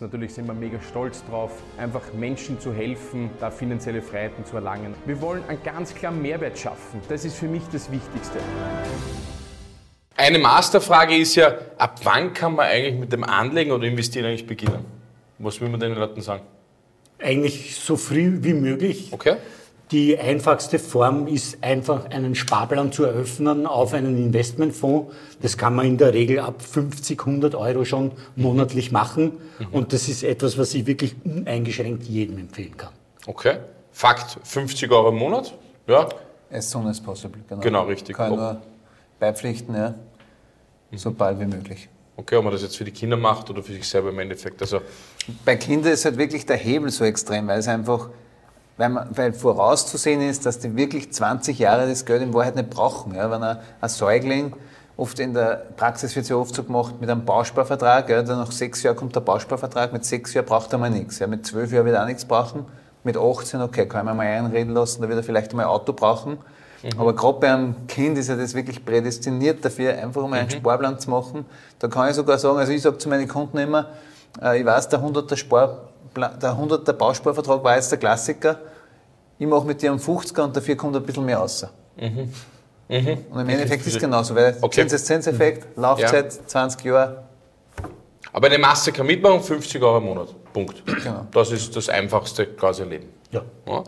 Natürlich sind wir mega stolz drauf, einfach Menschen zu helfen, da finanzielle Freiheiten zu erlangen. Wir wollen einen ganz klaren Mehrwert schaffen. Das ist für mich das Wichtigste. Eine Masterfrage ist ja, ab wann kann man eigentlich mit dem Anlegen oder Investieren eigentlich beginnen? Was will man den Leuten sagen? Eigentlich so früh wie möglich. Okay. Die einfachste Form ist einfach einen Sparplan zu eröffnen auf einen Investmentfonds. Das kann man in der Regel ab 50, 100 Euro schon monatlich machen. Und das ist etwas, was ich wirklich uneingeschränkt jedem empfehlen kann. Okay. Fakt, 50 Euro im Monat? Ja. As soon as possible, genau. Genau, richtig. Kann Ob- nur beipflichten, ja. So bald wie möglich. Okay, ob man das jetzt für die Kinder macht oder für sich selber im Endeffekt. Also, Bei Kindern ist halt wirklich der Hebel so extrem, weil es einfach, weil, man, weil vorauszusehen ist, dass die wirklich 20 Jahre das Geld in Wahrheit nicht brauchen. Ja? Wenn ein, ein Säugling, oft in der Praxis wird es ja oft so gemacht mit einem Bausparvertrag, ja? dann nach sechs Jahren kommt der Bausparvertrag, mit sechs Jahren braucht er mal nichts. Ja? Mit zwölf Jahren wird er auch nichts brauchen, mit 18, okay, kann man mal einreden lassen, da wird er vielleicht mal ein Auto brauchen. Aber gerade bei einem Kind ist ja das wirklich prädestiniert dafür, einfach mal einen Sparplan zu machen. Da kann ich sogar sagen, also ich sage zu meinen Kunden immer, äh, ich weiß, der 100er, Sparplan, der 100er Bausparvertrag war jetzt der Klassiker. Ich mache mit dir einen 50er und dafür kommt ein bisschen mehr raus. Und im Endeffekt ist es genauso, weil Okay. Zinseszinseffekt, Laufzeit 20 Jahre, aber eine Masse kann mitmachen, 50 Euro im Monat. Punkt. Genau. Das ist das einfachste quasi Leben. Ja. Ja.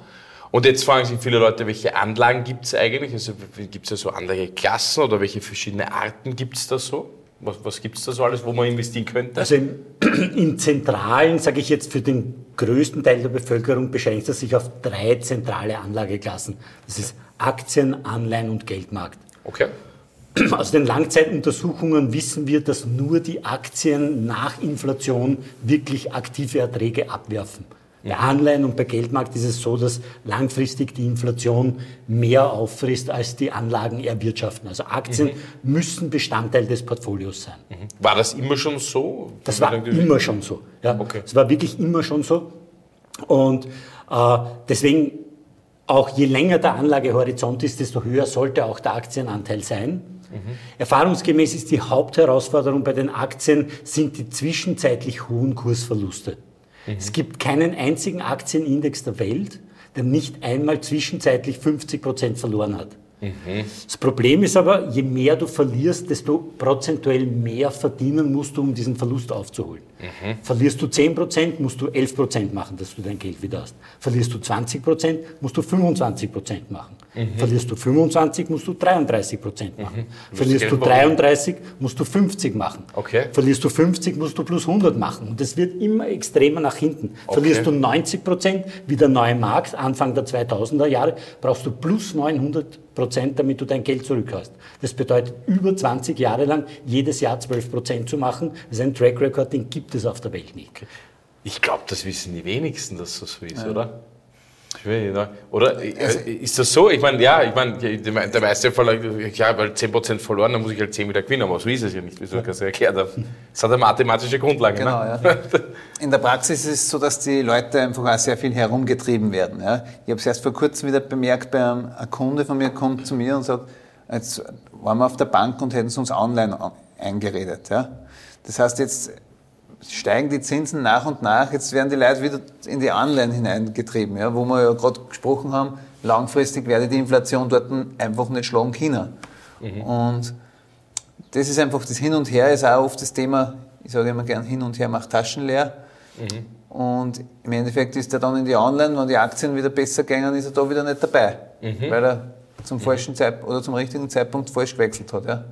Und jetzt fragen sich viele Leute, welche Anlagen gibt es eigentlich? Also gibt es ja so Anlageklassen oder welche verschiedene Arten gibt es da so? Was, was gibt es da so alles, wo man investieren könnte? Also im, im Zentralen, sage ich jetzt, für den größten Teil der Bevölkerung beschränkt es sich auf drei zentrale Anlageklassen. Das ist Aktien, Anleihen und Geldmarkt. okay. Aus den Langzeituntersuchungen wissen wir, dass nur die Aktien nach Inflation wirklich aktive Erträge abwerfen. Bei Anleihen und bei Geldmarkt ist es so, dass langfristig die Inflation mehr auffrisst, als die Anlagen erwirtschaften. Also Aktien müssen Bestandteil des Portfolios sein. War das immer schon so? Das war immer schon so. Ja. Okay. Es war wirklich immer schon so. Und äh, deswegen, auch je länger der Anlagehorizont ist, desto höher sollte auch der Aktienanteil sein. Erfahrungsgemäß ist die Hauptherausforderung bei den Aktien sind die zwischenzeitlich hohen Kursverluste. Es gibt keinen einzigen Aktienindex der Welt, der nicht einmal zwischenzeitlich 50 Prozent verloren hat. Das Problem ist aber, je mehr du verlierst, desto prozentuell mehr verdienen musst du, um diesen Verlust aufzuholen. Verlierst du 10%, musst du 11% machen, dass du dein Geld wieder hast. Verlierst du 20%, musst du 25% machen. Verlierst du 25%, musst du 33% machen. Verlierst Geld du brauchen. 33, musst du 50 machen. Okay. Verlierst du 50, musst du plus 100 machen. Und das wird immer extremer nach hinten. Verlierst du 90 Prozent, wie der neue Markt, Anfang der 2000er Jahre, brauchst du plus 900 Prozent, damit du dein Geld zurück hast. Das bedeutet, über 20 Jahre lang jedes Jahr 12 Prozent zu machen. Das ist ein Track Record, den gibt es auf der Welt nicht. Ich glaube, das wissen die wenigsten, dass das so ist, oder? Ich will nicht, ne? Oder äh, ist das so? Ich meine, ja, ich meine, der meiste Fall, ja, weil 10% verloren, dann muss ich halt 10 wieder gewinnen, aber so ist es ja nicht, wie du das erklärt hast. Das hat eine mathematische Grundlage. Genau, ne? ja. In der Praxis ist es so, dass die Leute einfach auch sehr viel herumgetrieben werden. Ja. Ich habe es erst vor kurzem wieder bemerkt, bei einem ein Kunde von mir kommt zu mir und sagt, jetzt waren wir auf der Bank und hätten sie uns online eingeredet. Ja. Das heißt, jetzt steigen die Zinsen nach und nach, jetzt werden die Leute wieder in die Anleihen hineingetrieben, ja, wo wir ja gerade gesprochen haben, langfristig werde die Inflation dort einfach nicht schlagen können. Und das ist einfach das Hin und Her, ist auch oft das Thema, ich sage immer gern, Hin und Her macht Taschen leer. Und im Endeffekt ist er dann in die Anleihen, wenn die Aktien wieder besser gehen, ist er da wieder nicht dabei, weil er zum falschen Zeitpunkt oder zum richtigen Zeitpunkt falsch gewechselt hat. Ja.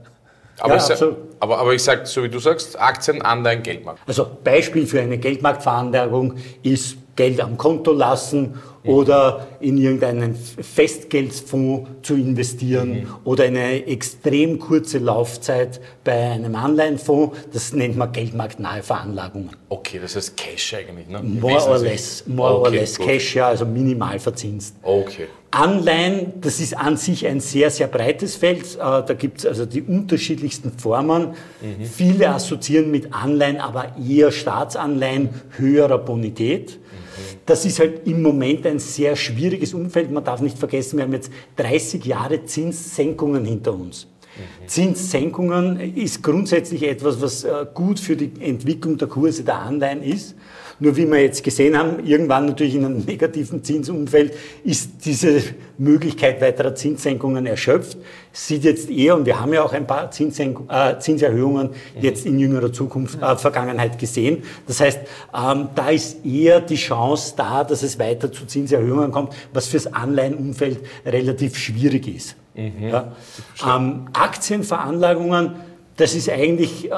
Aber, Ja, ich absolut. aber, aber ich sage, so wie du sagst, Aktien, Anleihen, Geldmarkt. Also Beispiel für eine Geldmarktveranlagung ist Geld am Konto lassen oder in irgendeinen Festgeldfonds zu investieren oder eine extrem kurze Laufzeit bei einem Anleihenfonds. Das nennt man geldmarktnahe Veranlagungen. Okay, das heißt Cash eigentlich, ne? More or less, more or Okay, less gut. Cash, ja, also minimal verzinst. Okay. Anleihen, das ist an sich ein sehr, sehr breites Feld. Äh, Da gibt es also die unterschiedlichsten Formen. Viele assoziieren mit Anleihen aber eher Staatsanleihen höherer Bonität. Das ist halt im Moment ein sehr schwieriges Umfeld. Man darf nicht vergessen, wir haben jetzt 30 Jahre Zinssenkungen hinter uns. Zinssenkungen ist grundsätzlich etwas, was äh, gut für die Entwicklung der Kurse der Anleihen ist. Nur wie wir jetzt gesehen haben, irgendwann natürlich in einem negativen Zinsumfeld ist diese Möglichkeit weiterer Zinssenkungen erschöpft. Sieht jetzt eher, und wir haben ja auch ein paar Zinssenk äh, Zinserhöhungen jetzt in jüngerer Zukunft, äh, Vergangenheit gesehen. Das heißt, ähm, da ist eher die Chance da, dass es weiter zu Zinserhöhungen kommt, was fürs Anleihenumfeld relativ schwierig ist. Mhm. Ja. Ähm, Aktienveranlagungen, das ist eigentlich äh,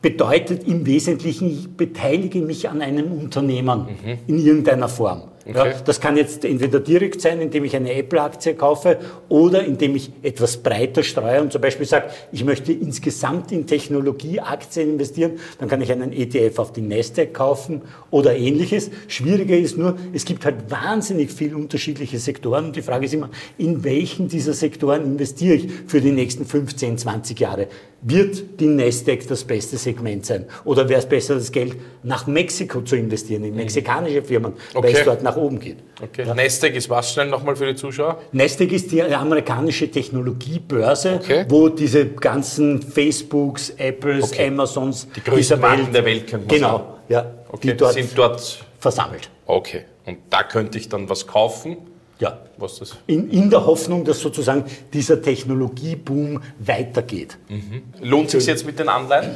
bedeutet im Wesentlichen, ich beteilige mich an einem Unternehmen mhm. in irgendeiner Form. Okay. Ja, das kann jetzt entweder direkt sein, indem ich eine Apple-Aktie kaufe oder indem ich etwas breiter streue und zum Beispiel sage, ich möchte insgesamt in Technologieaktien investieren, dann kann ich einen ETF auf die Nasdaq kaufen oder ähnliches. Schwieriger ist nur, es gibt halt wahnsinnig viele unterschiedliche Sektoren und die Frage ist immer, in welchen dieser Sektoren investiere ich für die nächsten 15, 20 Jahre? Wird die Nasdaq das beste Segment sein? Oder wäre es besser, das Geld nach Mexiko zu investieren, in mhm. mexikanische Firmen, okay. weil es dort nach oben geht? Okay. Ja. Nasdaq ist was schnell nochmal für die Zuschauer? Nasdaq ist die amerikanische Technologiebörse, okay. wo diese ganzen Facebooks, Apples, okay. Amazons, die größten Marken der Welt, könnte man genau, sagen. ja, okay. die dort, sind dort versammelt. Okay, und da könnte ich dann was kaufen? Ja. Was das? In, in der Hoffnung, dass sozusagen dieser Technologieboom weitergeht. Mhm. Lohnt sich jetzt mit den Anleihen?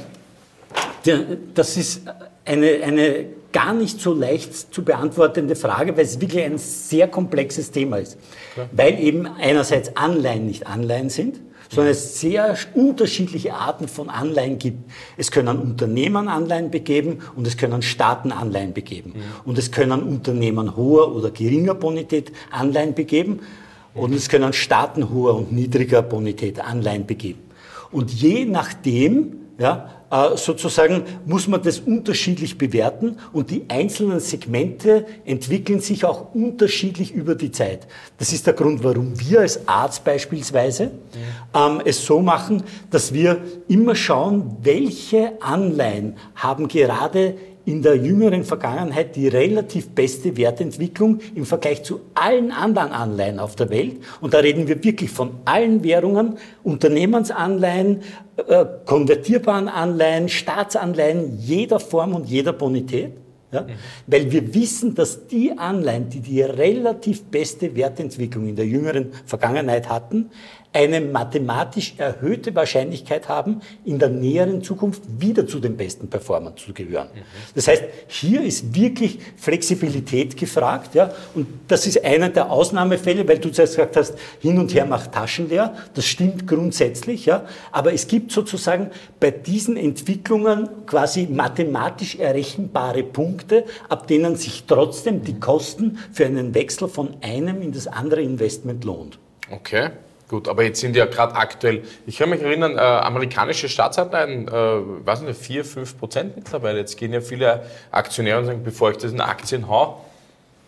Das ist eine, eine gar nicht so leicht zu beantwortende Frage, weil es wirklich ein sehr komplexes Thema ist. Klar. Weil eben einerseits Anleihen nicht Anleihen sind, sondern es sehr unterschiedliche Arten von Anleihen gibt. Es können Unternehmen Anleihen begeben und es können Staaten Anleihen begeben. Mhm. Und es können Unternehmen hoher oder geringer Bonität Anleihen begeben und es können Staaten hoher und niedriger Bonität Anleihen begeben. Und je nachdem, ja, äh, sozusagen muss man das unterschiedlich bewerten und die einzelnen Segmente entwickeln sich auch unterschiedlich über die Zeit. Das ist der Grund, warum wir als Arzt beispielsweise ähm, es so machen, dass wir immer schauen, welche Anleihen haben gerade in der jüngeren Vergangenheit die relativ beste Wertentwicklung im Vergleich zu allen anderen Anleihen auf der Welt. Und da reden wir wirklich von allen Währungen, Unternehmensanleihen, äh, konvertierbaren Anleihen, Staatsanleihen jeder Form und jeder Bonität. Ja? Mhm. Weil wir wissen, dass die Anleihen, die die relativ beste Wertentwicklung in der jüngeren Vergangenheit hatten, eine mathematisch erhöhte Wahrscheinlichkeit haben, in der näheren Zukunft wieder zu den besten Performern zu gehören. Das heißt, hier ist wirklich Flexibilität gefragt, ja, und das ist einer der Ausnahmefälle, weil du zuerst gesagt hast, hin und her macht Taschen leer. Das stimmt grundsätzlich, ja, aber es gibt sozusagen bei diesen Entwicklungen quasi mathematisch errechenbare Punkte, ab denen sich trotzdem die Kosten für einen Wechsel von einem in das andere Investment lohnt. Okay. Gut, aber jetzt sind ja gerade aktuell, ich kann mich erinnern, äh, amerikanische Staatsanleihen, äh, weiß nicht, 4, 5 Prozent mittlerweile. Jetzt gehen ja viele Aktionäre und sagen, bevor ich das in Aktien hau,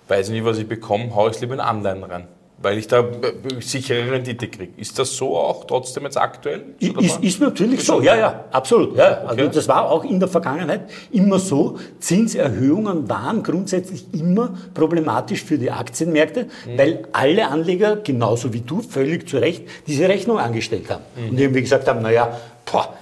weiß ich nicht, was ich bekomme, hau ich es lieber in Anleihen rein weil ich da äh, sichere Rendite kriege. Ist das so auch trotzdem jetzt aktuell? Ist, ist natürlich so, ja, ja, absolut. Ja. Also das war auch in der Vergangenheit immer so. Zinserhöhungen waren grundsätzlich immer problematisch für die Aktienmärkte, mhm. weil alle Anleger, genauso wie du, völlig zu Recht diese Rechnung angestellt haben. Mhm. Und irgendwie gesagt haben, naja,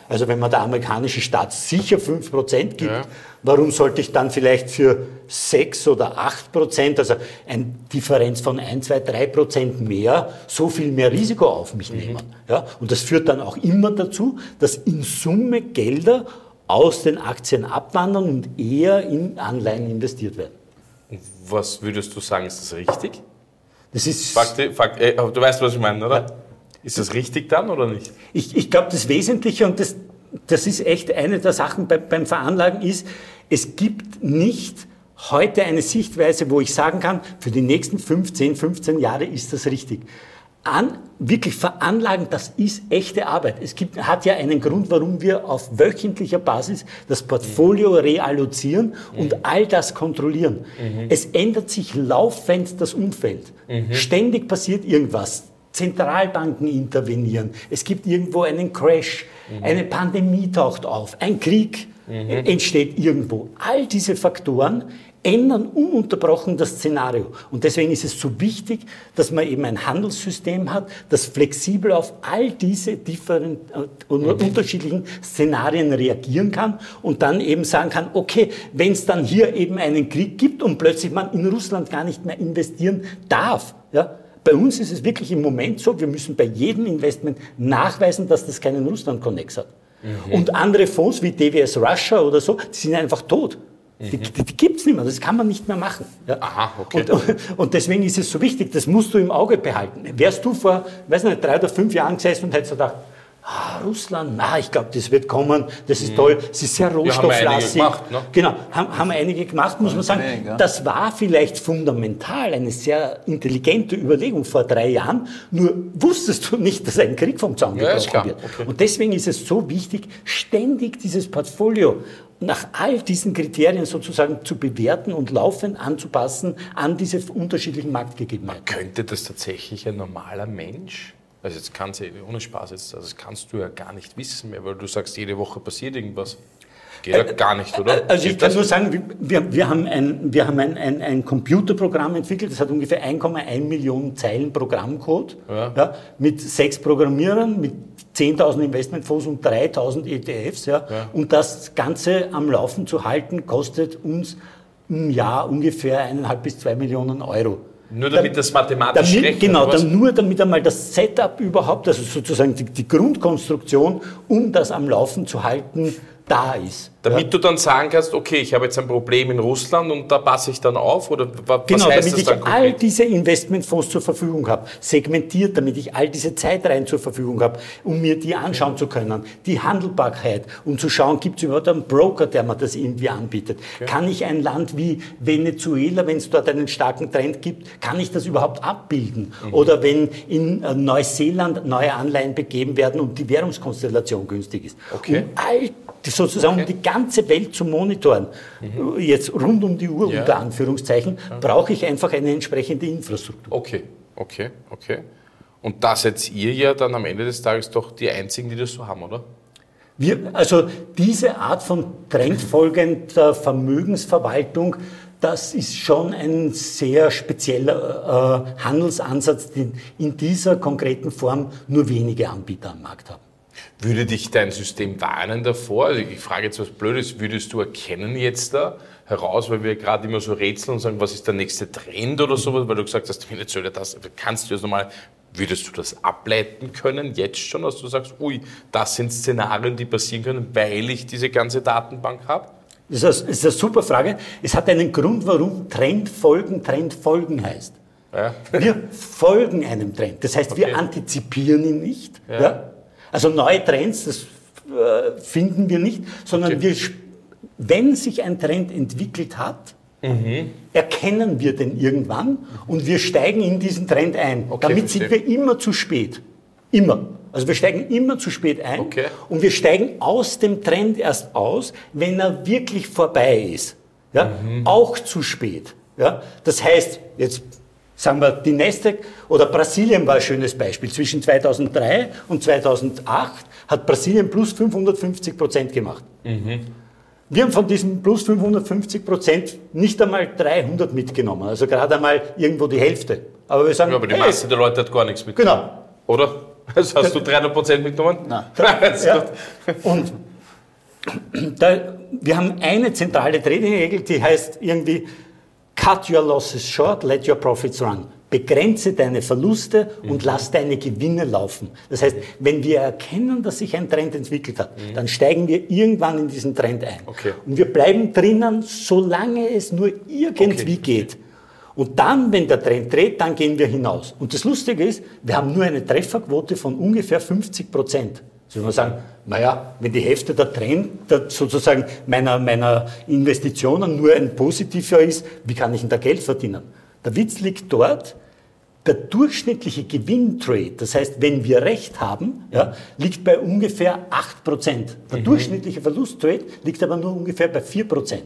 also wenn man der amerikanische Staat sicher 5% gibt, ja. Warum sollte ich dann vielleicht für 6 oder 8%, also eine Differenz von 1, 2, 3% mehr, so viel mehr Risiko auf mich mhm. nehmen? Ja? Und das führt dann auch immer dazu, dass in Summe Gelder aus den Aktien abwandern und eher in Anleihen investiert werden. Was würdest du sagen, ist das richtig? Das ist. Fakti, Fakt, äh, du weißt, was ich meine, oder? Ja. Ist das richtig dann oder nicht? Ich, ich glaube, das Wesentliche, und das, das ist echt eine der Sachen bei, beim Veranlagen, ist, es gibt nicht heute eine Sichtweise, wo ich sagen kann, für die nächsten 15, 15 Jahre ist das richtig. An, wirklich veranlagen, das ist echte Arbeit. Es gibt, hat ja einen Grund, warum wir auf wöchentlicher Basis das Portfolio mhm. reallozieren und mhm. all das kontrollieren. Mhm. Es ändert sich laufend das Umfeld. Mhm. Ständig passiert irgendwas. Zentralbanken intervenieren, es gibt irgendwo einen Crash, mhm. eine Pandemie taucht auf, ein Krieg mhm. entsteht irgendwo. All diese Faktoren ändern ununterbrochen das Szenario. Und deswegen ist es so wichtig, dass man eben ein Handelssystem hat, das flexibel auf all diese different, äh, unterschiedlichen Szenarien reagieren kann und dann eben sagen kann, okay, wenn es dann hier eben einen Krieg gibt und plötzlich man in Russland gar nicht mehr investieren darf, ja, bei uns ist es wirklich im Moment so, wir müssen bei jedem Investment nachweisen, dass das keinen Russland-Connex hat. Mhm. Und andere Fonds wie DWS Russia oder so, die sind einfach tot. Mhm. Die, die, die gibt es nicht mehr, das kann man nicht mehr machen. Ja. Aha, okay. Und, und, deswegen ist es so wichtig, das musst du im Auge behalten. Wärst du vor, weiß nicht, drei oder fünf Jahren gesessen und hättest gedacht, Ah, Russland, na, ich glaube, das wird kommen, das ist mhm. toll, es ist sehr rohstofflastig. Ja, haben ne? Genau, haben, haben einige gemacht, muss man sagen. Ja. Das war vielleicht fundamental eine sehr intelligente Überlegung vor drei Jahren, nur wusstest du nicht, dass ein Krieg vom Zaun gebrochen ja, wird. Okay. Und deswegen ist es so wichtig, ständig dieses Portfolio nach all diesen Kriterien sozusagen zu bewerten und laufend anzupassen an diese unterschiedlichen Marktgegebenheiten. Könnte das tatsächlich ein normaler Mensch? Also jetzt kannst du, ohne Spaß jetzt, also das kannst du ja gar nicht wissen mehr, weil du sagst, jede Woche passiert irgendwas. Geht ja gar nicht, oder? Also Geht ich kann das? nur sagen, wir, wir haben, ein, wir haben ein, ein, ein Computerprogramm entwickelt, das hat ungefähr 1,1 Millionen Zeilen Programmcode ja. Ja, mit sechs Programmierern, mit 10.000 Investmentfonds und 3.000 ETFs. Ja. ja. Und das Ganze am Laufen zu halten, kostet uns im Jahr ungefähr eineinhalb bis zwei Millionen Euro. Nur damit da, das mathematisch damit, rechnet, Genau, dann nur damit einmal das Setup überhaupt, also sozusagen die, die Grundkonstruktion, um das am Laufen zu halten, da ist. Damit ja. du dann sagen kannst, okay, ich habe jetzt ein Problem in Russland und da passe ich dann auf? Oder was genau, heißt damit ich all diese Investmentfonds zur Verfügung habe, segmentiert, damit ich all diese Zeitreihen zur Verfügung habe, um mir die anschauen okay. zu können, die Handelbarkeit, um zu schauen, gibt es überhaupt einen Broker, der mir das irgendwie anbietet? Okay. Kann ich ein Land wie Venezuela, wenn es dort einen starken Trend gibt, kann ich das überhaupt abbilden? Mhm. Oder wenn in äh, Neuseeland neue Anleihen begeben werden und die Währungskonstellation günstig ist. Okay. Um all sozusagen um die ganze Welt zu monitoren, mhm. jetzt rund um die Uhr ja. unter Anführungszeichen, brauche ich einfach eine entsprechende Infrastruktur. Okay, okay, okay. Und da seid ihr ja dann am Ende des Tages doch die Einzigen, die das so haben, oder? Wir, also diese Art von trendfolgender Vermögensverwaltung, das ist schon ein sehr spezieller äh, Handelsansatz, den in dieser konkreten Form nur wenige Anbieter am Markt haben. Würde dich dein System warnen davor? Also ich frage jetzt was Blödes, würdest du erkennen jetzt da heraus, weil wir gerade immer so rätseln und sagen, was ist der nächste Trend oder sowas, weil du gesagt hast, Venezuela, das kannst du jetzt nochmal, würdest du das ableiten können, jetzt schon, dass du sagst, ui, das sind Szenarien, die passieren können, weil ich diese ganze Datenbank habe? Das ist, eine, das ist eine super Frage. Es hat einen Grund, warum Trendfolgen Trendfolgen heißt. Ja. Wir folgen einem Trend. Das heißt, okay. wir antizipieren ihn nicht. Ja. ja. Also neue Trends, das äh, finden wir nicht, sondern okay. wir, wenn sich ein Trend entwickelt hat, mhm. erkennen wir den irgendwann und wir steigen in diesen Trend ein. Okay, Damit verstehe. sind wir immer zu spät. Immer. Also wir steigen immer zu spät ein okay. und wir steigen aus dem Trend erst aus, wenn er wirklich vorbei ist. Ja? Mhm. Auch zu spät. Ja? Das heißt, jetzt Sagen wir, die Nasdaq oder Brasilien war ein schönes Beispiel. Zwischen 2003 und 2008 hat Brasilien plus 550 Prozent gemacht. Mhm. Wir haben von diesen plus 550 Prozent nicht einmal 300 mitgenommen, also gerade einmal irgendwo die Hälfte. Aber wir sagen, ja, aber die hey, Masse der Leute hat gar nichts mitgenommen. Genau. Oder? Also hast du 300 Prozent mitgenommen? Nein. ja. Und da, wir haben eine zentrale Trading-Regel, die heißt irgendwie, Cut your losses short, let your profits run. Begrenze deine Verluste mhm. und lass deine Gewinne laufen. Das heißt, wenn wir erkennen, dass sich ein Trend entwickelt hat, mhm. dann steigen wir irgendwann in diesen Trend ein. Okay. Und wir bleiben drinnen, solange es nur irgendwie okay. geht. Und dann, wenn der Trend dreht, dann gehen wir hinaus. Und das Lustige ist, wir haben nur eine Trefferquote von ungefähr 50 Prozent. So man sagen, naja, wenn die Hälfte der Trend der sozusagen meiner, meiner Investitionen nur ein positiver ist, wie kann ich denn da Geld verdienen? Der Witz liegt dort, der durchschnittliche Gewinntrade, das heißt, wenn wir recht haben, ja, liegt bei ungefähr 8%. Der mhm. durchschnittliche Verlusttrade liegt aber nur ungefähr bei 4%.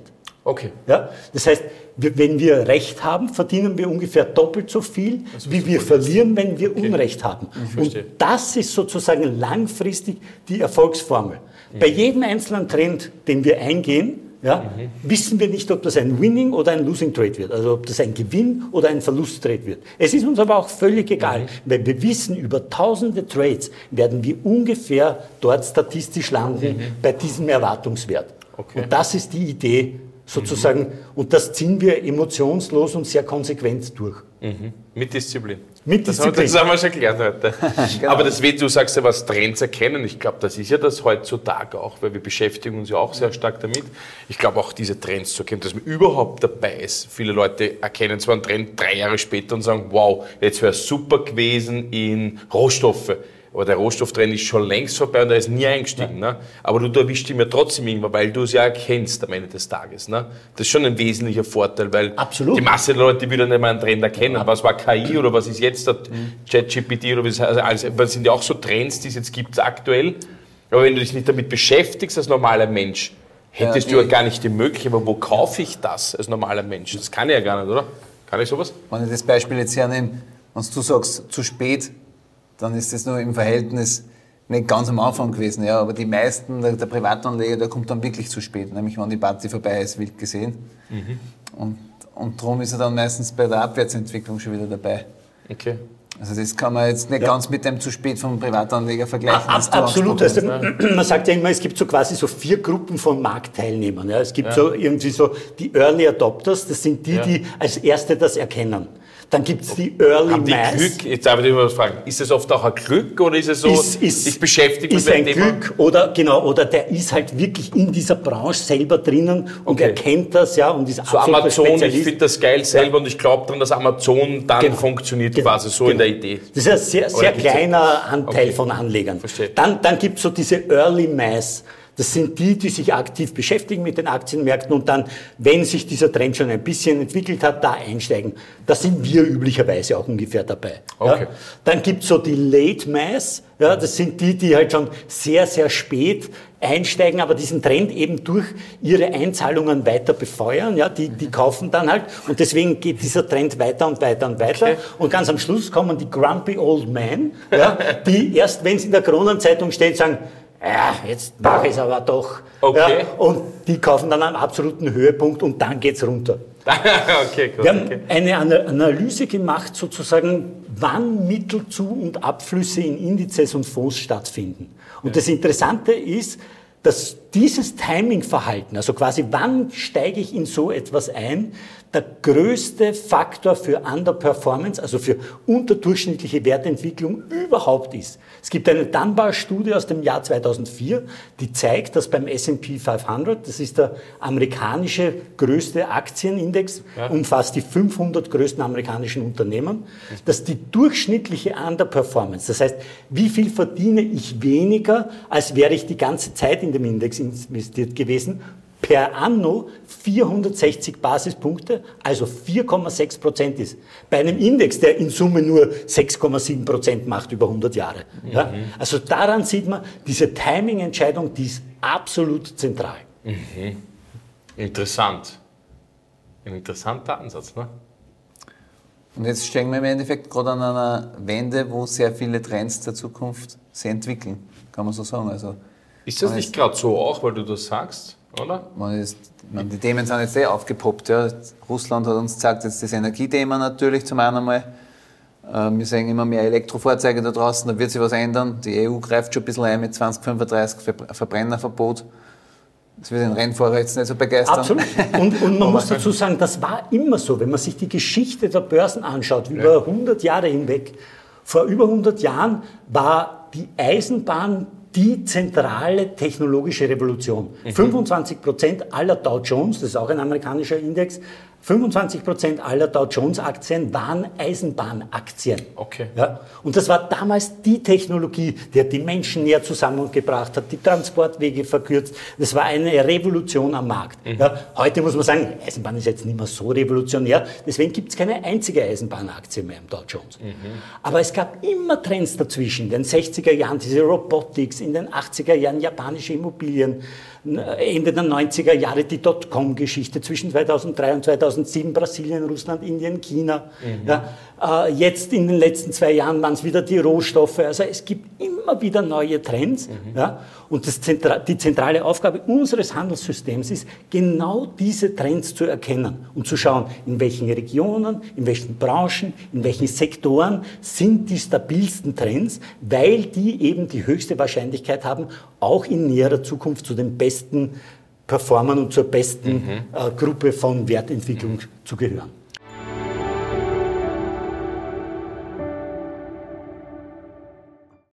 Okay. Ja? Das heißt, wenn wir Recht haben, verdienen wir ungefähr doppelt so viel, wie wir verlieren, wenn wir okay. Unrecht haben. Und das ist sozusagen langfristig die Erfolgsformel. Mhm. Bei jedem einzelnen Trend, den wir eingehen, ja, wissen wir nicht, ob das ein Winning oder ein Losing Trade wird, also ob das ein Gewinn oder ein Verlust Trade wird. Es ist uns aber auch völlig egal, weil wir wissen, über tausende Trades werden wir ungefähr dort statistisch landen bei diesem Erwartungswert. Okay. Und das ist die Idee sozusagen, und das ziehen wir emotionslos und sehr konsequent durch. Mit Disziplin. Mit das haben, Disziplin. das haben wir schon gelernt heute. Genau. Aber das, wie du sagst ja, was Trends erkennen, ich glaube, das ist ja das heutzutage auch, weil wir beschäftigen uns ja auch sehr stark damit. Ich glaube auch diese Trends zu erkennen, dass man überhaupt dabei ist. Viele Leute erkennen zwar einen Trend drei Jahre später und sagen, wow, jetzt wäre es super gewesen in Rohstoffe. Aber der Rohstofftrend ist schon längst vorbei und er ist nie eingestiegen. Ne? Aber du, erwischst ihn ja trotzdem irgendwann, weil du es ja erkennst am Ende des Tages. Ne? Das ist schon ein wesentlicher Vorteil, weil Absolut. die Masse der Leute will ja nicht mehr einen Trend erkennen. Was war KI oder was ist jetzt der ChatGPT oder was, also alles, das sind ja auch so Trends, die es jetzt gibt aktuell. Aber wenn du dich nicht damit beschäftigst als normaler Mensch, hättest Ja, du ja gar nicht die Möglichkeit, aber wo kaufe ich das als normaler Mensch? Das kann ich ja gar nicht, oder? Kann ich sowas? Wenn ich das Beispiel jetzt hernehme, wenn du sagst, zu spät, dann ist das nur im Verhältnis nicht ganz am Anfang gewesen, ja, aber die meisten der, der Privatanleger, der kommt dann wirklich zu spät, nämlich wenn die Party vorbei ist, wild gesehen. Und, und darum ist er dann meistens bei der Abwärtsentwicklung schon wieder dabei. Okay. Also das kann man jetzt nicht ganz mit dem zu spät vom Privatanleger vergleichen. Ab, absolut. Also, man sagt ja immer, es gibt so quasi so vier Gruppen von Marktteilnehmern. Ja. Es gibt so irgendwie so die Early Adopters, das sind die, Ja. die als Erste das erkennen. Dann gibt es die Early Haben die. Glück, jetzt darf ich dich mal was fragen, ist das oft auch ein Glück oder ist es so, ist, ist, ich beschäftige mich ist mit ein dem Thema? Glück oder genau oder der ist halt wirklich in dieser Branche selber drinnen und Okay. erkennt das ja und ist So Amazon, ich Spezialist. finde das geil selber und ich glaube daran, dass Amazon dann Genau. funktioniert Genau. quasi so in Genau. der Idee. Das ist ein sehr, sehr ja- kleiner Anteil Okay. von Anlegern. Verstehe. Dann, dann gibt es so diese Early Mass. Das sind die, die sich aktiv beschäftigen mit den Aktienmärkten und dann, wenn sich dieser Trend schon ein bisschen entwickelt hat, da einsteigen. Da sind wir üblicherweise auch ungefähr dabei. Okay. Ja. Dann gibt es so die Late Mass. Ja, das sind die, die halt schon sehr, sehr spät einsteigen, aber diesen Trend eben durch ihre Einzahlungen weiter befeuern. Ja, die, die kaufen dann halt und deswegen geht dieser Trend weiter und weiter und weiter. Okay. Und ganz am Schluss kommen die Grumpy Old Men, ja, die erst, wenn es in der Kronenzeitung steht, sagen, ja, jetzt mache ich es aber doch. Okay. Ja, und die kaufen dann am absoluten Höhepunkt und dann geht's runter. okay, gut. Wir haben okay. eine Ana- Analyse gemacht, sozusagen, wann Mittelzu- und Abflüsse in Indizes und Fonds stattfinden. Und das Interessante ist, dass dieses Timing-Verhalten, also quasi wann steige ich in so etwas ein, der größte Faktor für Underperformance, also für unterdurchschnittliche Wertentwicklung überhaupt ist. Es gibt eine Dunbar-Studie aus dem Jahr 2004, die zeigt, dass beim S&P 500, das ist der amerikanische größte Aktienindex, umfasst die 500 größten amerikanischen Unternehmen, dass die durchschnittliche Underperformance, das heißt, wie viel verdiene ich weniger, als wäre ich die ganze Zeit in dem Index investiert gewesen, per anno 460 Basispunkte, also 4,6 Prozent ist. Bei einem Index, der in Summe nur 6,7 Prozent macht über 100 Jahre. Ja? Also daran sieht man, diese Timing-Entscheidung, die ist absolut zentral. Interessant. Ein interessanter Ansatz, ne? Und jetzt stehen wir im Endeffekt gerade an einer Wende, wo sehr viele Trends der Zukunft sich entwickeln, kann man so sagen. Also, Ist das nicht gerade so auch, weil du das sagst, oder? man ist, meine, die Themen sind jetzt eh aufgepoppt. Ja. Russland hat uns gezeigt, jetzt das Energiethema natürlich zum einen einmal. Äh, Wir sehen immer mehr Elektrofahrzeuge da draußen, da wird sich was ändern. Die EU greift schon ein bisschen ein mit 2035 Ver- Verbrennerverbot. Das wird den Rennfahrer jetzt nicht so begeistern. Absolut. Und, und man muss dazu sagen, das war immer so. Wenn man sich die Geschichte der Börsen anschaut, über 100 Jahre hinweg, vor über 100 Jahren war die Eisenbahn die zentrale technologische Revolution. 25 Prozent aller Dow Jones, das ist auch ein amerikanischer Index, 25 Prozent aller Dow Jones Aktien waren Eisenbahnaktien. Okay. Ja? Und das war damals die Technologie, die hat die Menschen näher zusammengebracht, hat die Transportwege verkürzt. Das war eine Revolution am Markt. Ja? Heute muss man sagen, Eisenbahn ist jetzt nicht mehr so revolutionär, deswegen gibt es keine einzige Eisenbahnaktie mehr im Dow Jones. Aber es gab immer Trends dazwischen. In den 60er Jahren diese Robotics, in den 80er Jahren japanische Immobilien, Ende der 90er Jahre die Dotcom-Geschichte zwischen 2003 und 2008. 2007 Brasilien, Russland, Indien, China. Mhm. Ja, äh, jetzt in den letzten zwei Jahren waren es wieder die Rohstoffe. Also es gibt immer wieder neue Trends. Mhm. Ja, und Zentra die zentrale Aufgabe unseres Handelssystems ist, genau diese Trends zu erkennen und zu schauen, in welchen Regionen, in welchen Branchen, in welchen Sektoren sind die stabilsten Trends, weil die eben die höchste Wahrscheinlichkeit haben, auch in näherer Zukunft zu den besten performen und zur besten mhm. äh, Gruppe von Wertentwicklung mhm. zu gehören.